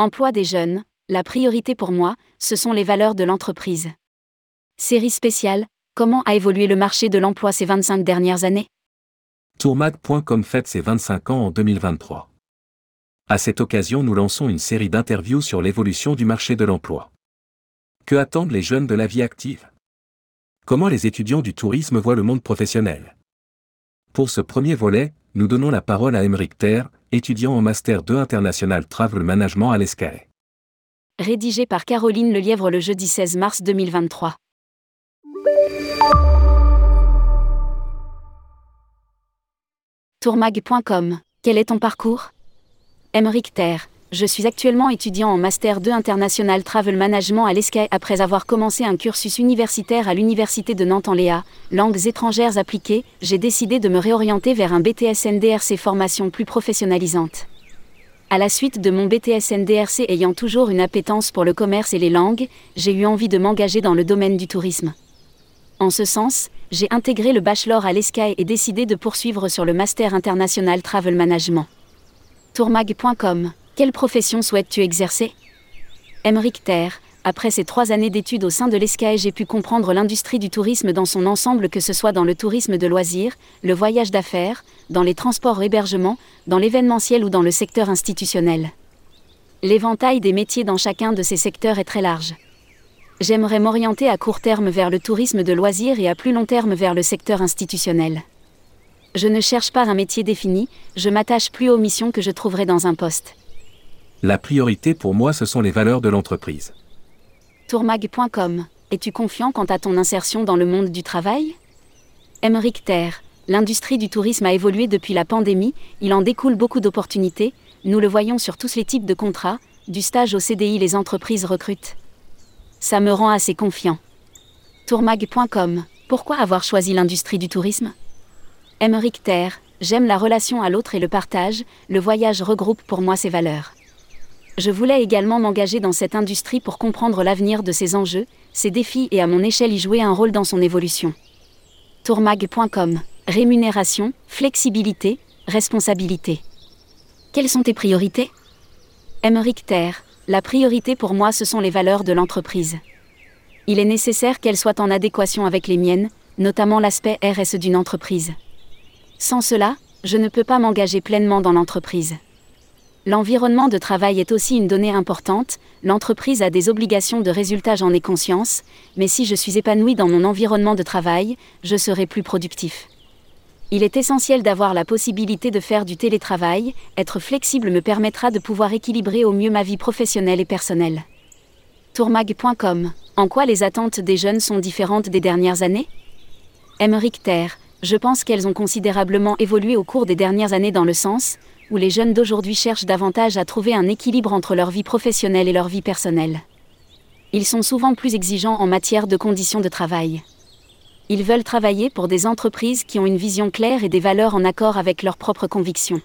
Emploi des jeunes, la priorité pour moi, ce sont les valeurs de l'entreprise. Série spéciale, comment a évolué le marché de l'emploi ces 25 dernières années? Tourmag.com fête ses 25 ans en 2023. À cette occasion, nous lançons une série d'interviews sur l'évolution du marché de l'emploi. Que attendent les jeunes de la vie active? Comment les étudiants du tourisme voient le monde professionnel? Pour ce premier volet, nous donnons la parole à Emeric Terre, étudiant en Master 2 International Travel Management à l'ESCAE. Rédigé par Caroline Lelièvre le jeudi 16 mars 2023. Tourmag.com Quel est ton parcours? Emeric Terre. Je suis actuellement étudiant en Master 2 International Travel Management à l'ESCAE après avoir commencé un cursus universitaire à l'Université de Nantes en Léa, langues étrangères appliquées, j'ai décidé de me réorienter vers un BTS NDRC formation plus professionnalisante. À la suite de mon BTS NDRC ayant toujours une appétence pour le commerce et les langues, j'ai eu envie de m'engager dans le domaine du tourisme. En ce sens, j'ai intégré le bachelor à l'ESCAE et décidé de poursuivre sur le Master International Travel Management. Tourmag.com Quelle profession souhaites-tu exercer? Emeric Terre. Après ces trois années d'études au sein de l'ESCAE, j'ai pu comprendre l'industrie du tourisme dans son ensemble, que ce soit dans le tourisme de loisirs, le voyage d'affaires, dans les transports hébergements, dans l'événementiel ou dans le secteur institutionnel. L'éventail des métiers dans chacun de ces secteurs est très large. J'aimerais m'orienter à court terme vers le tourisme de loisirs et à plus long terme vers le secteur institutionnel. Je ne cherche pas un métier défini, je m'attache plus aux missions que je trouverai dans un poste. La priorité pour moi, ce sont les valeurs de l'entreprise. Tourmag.com Es-tu confiant quant à ton insertion dans le monde du travail? Emeric Terre. L'industrie du tourisme a évolué depuis la pandémie, il en découle beaucoup d'opportunités, nous le voyons sur tous les types de contrats, du stage au CDI les entreprises recrutent. Ça me rend assez confiant. Tourmag.com Pourquoi avoir choisi l'industrie du tourisme? Emeric Terre, j'aime la relation à l'autre et le partage, le voyage regroupe pour moi ces valeurs. Je voulais également m'engager dans cette industrie pour comprendre l'avenir de ses enjeux, ses défis et à mon échelle y jouer un rôle dans son évolution. Tourmag.com Rémunération, flexibilité, responsabilité. Quelles sont tes priorités? Emeric Terre, la priorité pour moi ce sont les valeurs de l'entreprise. Il est nécessaire qu'elles soient en adéquation avec les miennes, notamment l'aspect RSE d'une entreprise. Sans cela, je ne peux pas m'engager pleinement dans l'entreprise. L'environnement de travail est aussi une donnée importante, l'entreprise a des obligations de résultat, j'en ai conscience, mais si je suis épanoui dans mon environnement de travail, je serai plus productif. Il est essentiel d'avoir la possibilité de faire du télétravail, être flexible me permettra de pouvoir équilibrer au mieux ma vie professionnelle et personnelle. Tourmag.com En quoi les attentes des jeunes sont différentes des dernières années? Emeric Terre, je pense qu'elles ont considérablement évolué au cours des dernières années dans le sens où les jeunes d'aujourd'hui cherchent davantage à trouver un équilibre entre leur vie professionnelle et leur vie personnelle. Ils sont souvent plus exigeants en matière de conditions de travail. Ils veulent travailler pour des entreprises qui ont une vision claire et des valeurs en accord avec leurs propres convictions.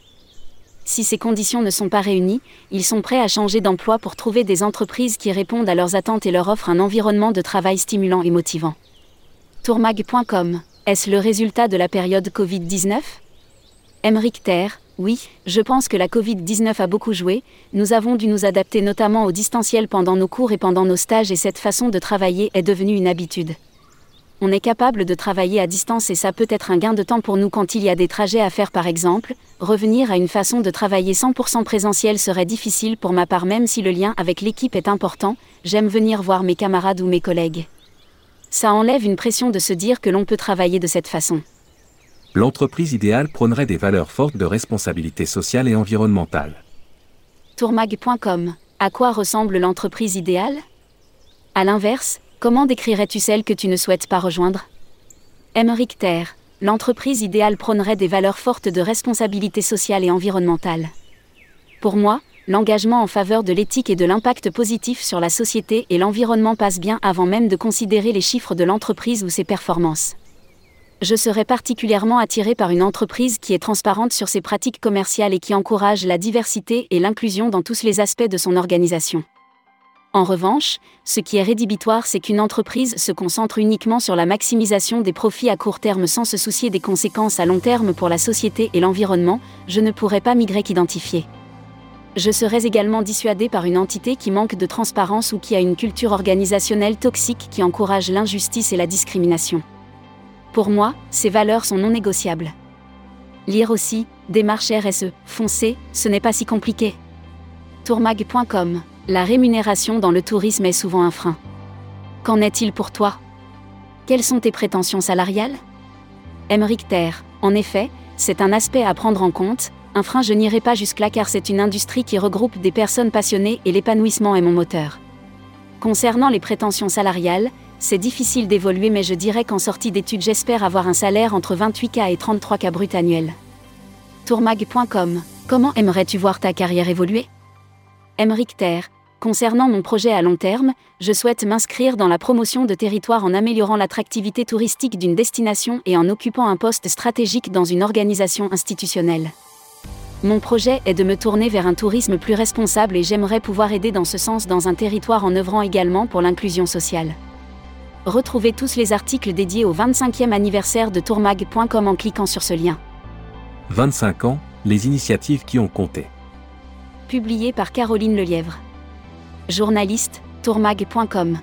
Si ces conditions ne sont pas réunies, ils sont prêts à changer d'emploi pour trouver des entreprises qui répondent à leurs attentes et leur offrent un environnement de travail stimulant et motivant. Tourmag.com Est-ce le résultat de la période Covid-19 Emeric Terre Oui, je pense que la Covid-19 a beaucoup joué, nous avons dû nous adapter notamment au distanciel pendant nos cours et pendant nos stages et cette façon de travailler est devenue une habitude on est capable de travailler à distance et ça peut être un gain de temps pour nous quand il y a des trajets à faire par exemple. Revenir à une façon de travailler 100% présentiel serait difficile pour ma part même si le lien avec l'équipe est important, j'aime venir voir mes camarades ou mes collègues. Ça enlève une pression de se dire que l'on peut travailler de cette façon. L'entreprise idéale prônerait des valeurs fortes de responsabilité sociale et environnementale. Tourmag.com À quoi ressemble l'entreprise idéale? À l'inverse, Comment décrirais-tu celle que tu ne souhaites pas rejoindre? Emeric Terre, l'entreprise idéale prônerait des valeurs fortes de responsabilité sociale et environnementale. Pour moi, l'engagement en faveur de l'éthique et de l'impact positif sur la société et l'environnement passe bien avant même de considérer les chiffres de l'entreprise ou ses performances. Je serais particulièrement attiré par une entreprise qui est transparente sur ses pratiques commerciales et qui encourage la diversité et l'inclusion dans tous les aspects de son organisation. En revanche, ce qui est rédhibitoire, c'est qu'une entreprise se concentre uniquement sur la maximisation des profits à court terme sans se soucier des conséquences à long terme pour la société et l'environnement, je ne pourrais pas migrer qu'identifier. Je serais également dissuadé par une entité qui manque de transparence ou qui a une culture organisationnelle toxique qui encourage l'injustice et la discrimination. Pour moi, ces valeurs sont non négociables. Lire aussi, démarche RSE, foncez, ce n'est pas si compliqué. Tourmag.com La rémunération dans le tourisme est souvent un frein. Qu'en est-il pour toi? Quelles sont tes prétentions salariales? Emeric Terre, en effet, c'est un aspect à prendre en compte, un frein je n'irai pas jusque-là car c'est une industrie qui regroupe des personnes passionnées et l'épanouissement est mon moteur. Concernant les prétentions salariales, c'est difficile d'évoluer mais je dirais qu'en sortie d'études j'espère avoir un salaire entre 28K et 33K brut annuel. Tourmag.com Comment aimerais-tu voir ta carrière évoluer? Emeric Terre, concernant mon projet à long terme, je souhaite m'inscrire dans la promotion de territoire en améliorant l'attractivité touristique d'une destination et en occupant un poste stratégique dans une organisation institutionnelle. Mon projet est de me tourner vers un tourisme plus responsable et j'aimerais pouvoir aider dans ce sens dans un territoire en œuvrant également pour l'inclusion sociale. Retrouvez tous les articles dédiés au 25e anniversaire de tourmag.com en cliquant sur ce lien. 25 ans, les initiatives qui ont compté publié par Caroline Lelièvre. Journaliste, tourmag.com.